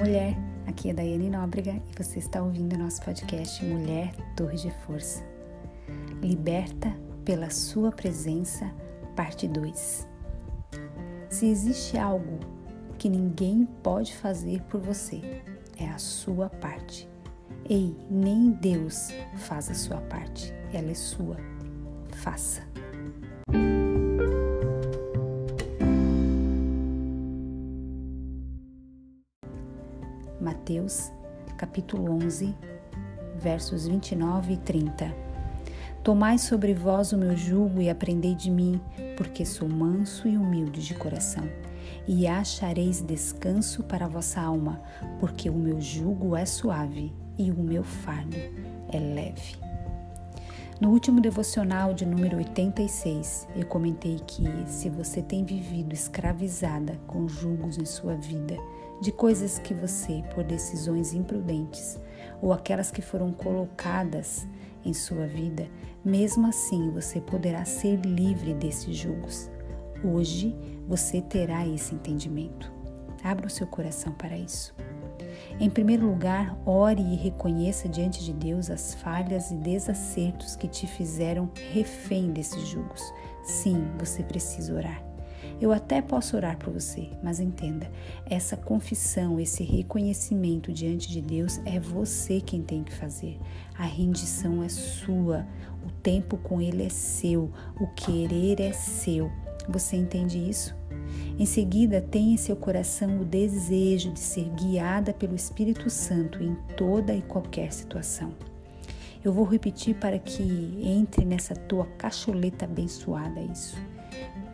mulher, aqui é Daiane Nóbrega e você está ouvindo nosso podcast Mulher Torre de Força. Liberta pela sua presença, parte 2. Se existe algo que ninguém pode fazer por você, é a sua parte. Ei, nem Deus faz a sua parte, ela é sua. Faça. Mateus, capítulo 11, versos 29 e 30. Tomai sobre vós o meu jugo e aprendei de mim, porque sou manso e humilde de coração, e achareis descanso para a vossa alma, porque o meu jugo é suave e o meu fardo é leve. No último devocional de número 86, eu comentei que se você tem vivido escravizada com julgos em sua vida, de coisas que você, por decisões imprudentes ou aquelas que foram colocadas em sua vida, mesmo assim você poderá ser livre desses julgos. Hoje você terá esse entendimento. Abra o seu coração para isso. Em primeiro lugar, ore e reconheça diante de Deus as falhas e desacertos que te fizeram refém desses julgos. Sim, você precisa orar. Eu até posso orar por você, mas entenda, essa confissão, esse reconhecimento diante de Deus é você quem tem que fazer. A rendição é sua, o tempo com Ele é seu, o querer é seu. Você entende isso? Em seguida, tenha em seu coração o desejo de ser guiada pelo Espírito Santo em toda e qualquer situação. Eu vou repetir para que entre nessa tua cacholeta abençoada isso.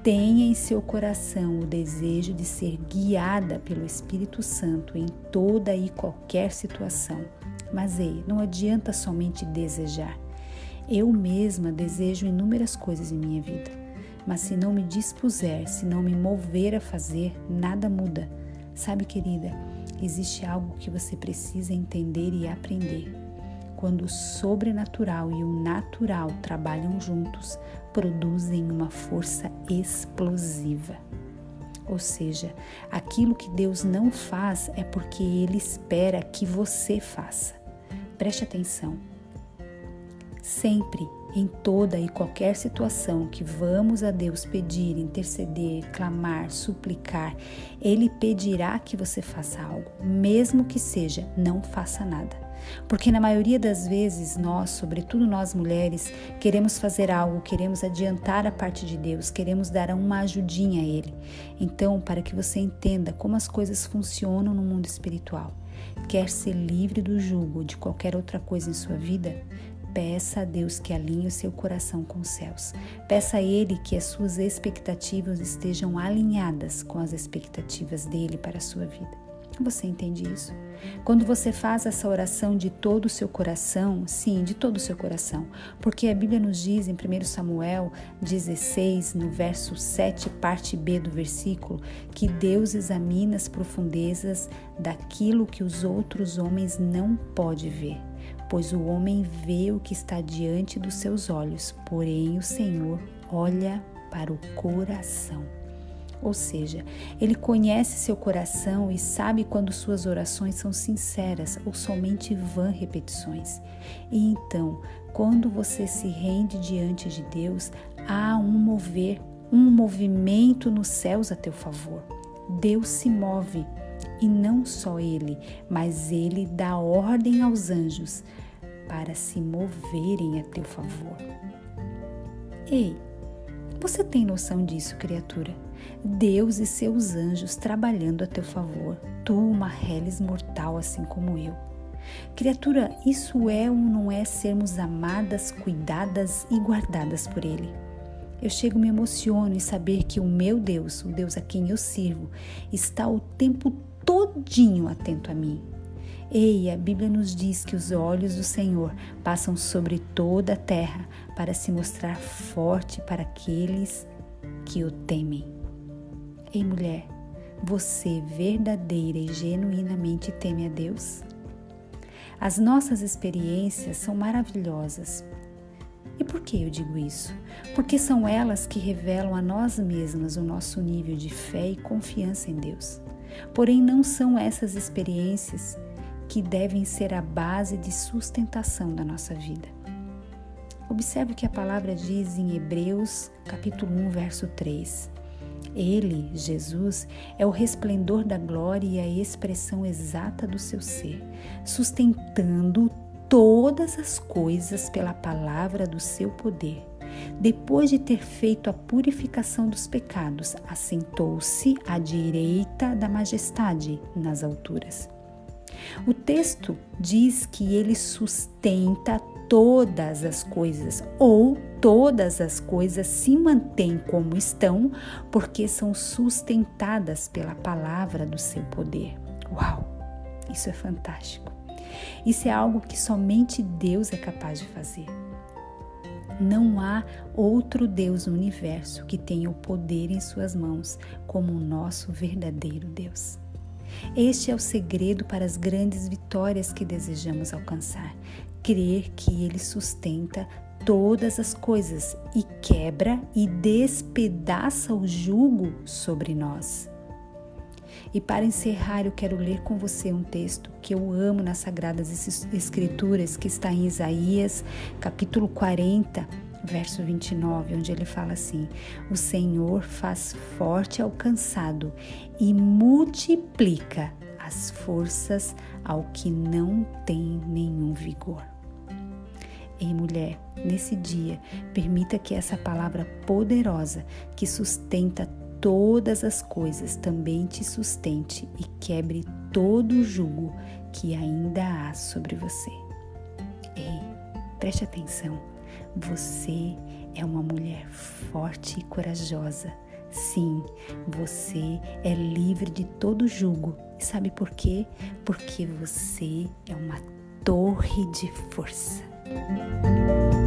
Tenha em seu coração o desejo de ser guiada pelo Espírito Santo em toda e qualquer situação. Mas ei, não adianta somente desejar. Eu mesma desejo inúmeras coisas em minha vida, mas se não me dispuser, se não me mover a fazer, nada muda. Sabe, querida, existe algo que você precisa entender e aprender. Quando o sobrenatural e o natural trabalham juntos, produzem uma força explosiva. Ou seja, aquilo que Deus não faz é porque Ele espera que você faça. Preste atenção. Sempre, em toda e qualquer situação que vamos a Deus pedir, interceder, clamar, suplicar, Ele pedirá que você faça algo, mesmo que seja não faça nada. Porque na maioria das vezes nós, sobretudo nós mulheres, queremos fazer algo, queremos adiantar a parte de Deus, queremos dar uma ajudinha a Ele. Então, para que você entenda como as coisas funcionam no mundo espiritual, quer ser livre do jugo de qualquer outra coisa em sua vida, Peça a Deus que alinhe o seu coração com os céus. Peça a Ele que as suas expectativas estejam alinhadas com as expectativas dele para a sua vida. Você entende isso? Quando você faz essa oração de todo o seu coração, sim, de todo o seu coração, porque a Bíblia nos diz em 1 Samuel 16, no verso 7, parte B do versículo, que Deus examina as profundezas daquilo que os outros homens não podem ver, pois o homem vê o que está diante dos seus olhos, porém o Senhor olha para o coração. Ou seja, ele conhece seu coração e sabe quando suas orações são sinceras ou somente vã repetições. E então, quando você se rende diante de Deus, há um mover, um movimento nos céus a teu favor. Deus se move e não só ele, mas ele dá ordem aos anjos para se moverem a teu favor. Ei, você tem noção disso, criatura? Deus e seus anjos trabalhando a teu favor, tu, uma reles mortal assim como eu. Criatura, isso é ou não é sermos amadas, cuidadas e guardadas por Ele? Eu chego me emociono em saber que o meu Deus, o Deus a quem eu sirvo, está o tempo todinho atento a mim. Ei, a Bíblia nos diz que os olhos do Senhor passam sobre toda a terra para se mostrar forte para aqueles que o temem. Ei, mulher, você verdadeira e genuinamente teme a Deus? As nossas experiências são maravilhosas. E por que eu digo isso? Porque são elas que revelam a nós mesmas o nosso nível de fé e confiança em Deus. Porém, não são essas experiências que devem ser a base de sustentação da nossa vida. Observe o que a palavra diz em Hebreus, capítulo 1, verso 3. Ele, Jesus, é o resplendor da glória e a expressão exata do seu ser, sustentando todas as coisas pela palavra do seu poder. Depois de ter feito a purificação dos pecados, assentou-se à direita da majestade nas alturas. O texto diz que ele sustenta todas as coisas, ou todas as coisas se mantêm como estão, porque são sustentadas pela palavra do seu poder. Uau! Isso é fantástico. Isso é algo que somente Deus é capaz de fazer. Não há outro Deus no universo que tenha o poder em suas mãos como o nosso verdadeiro Deus. Este é o segredo para as grandes vitórias que desejamos alcançar. Crer que Ele sustenta todas as coisas e quebra e despedaça o jugo sobre nós. E para encerrar, eu quero ler com você um texto que eu amo nas Sagradas Escrituras, que está em Isaías, capítulo 40, verso 29, onde ele fala assim: O Senhor faz forte ao cansado e multiplica as forças ao que não tem nenhum vigor. Ei, mulher, nesse dia, permita que essa palavra poderosa que sustenta todas as coisas também te sustente e quebre todo o jugo que ainda há sobre você. Ei, preste atenção. Você é uma mulher forte e corajosa. Sim, você é livre de todo jugo. E sabe por quê? Porque você é uma torre de força. Thank you.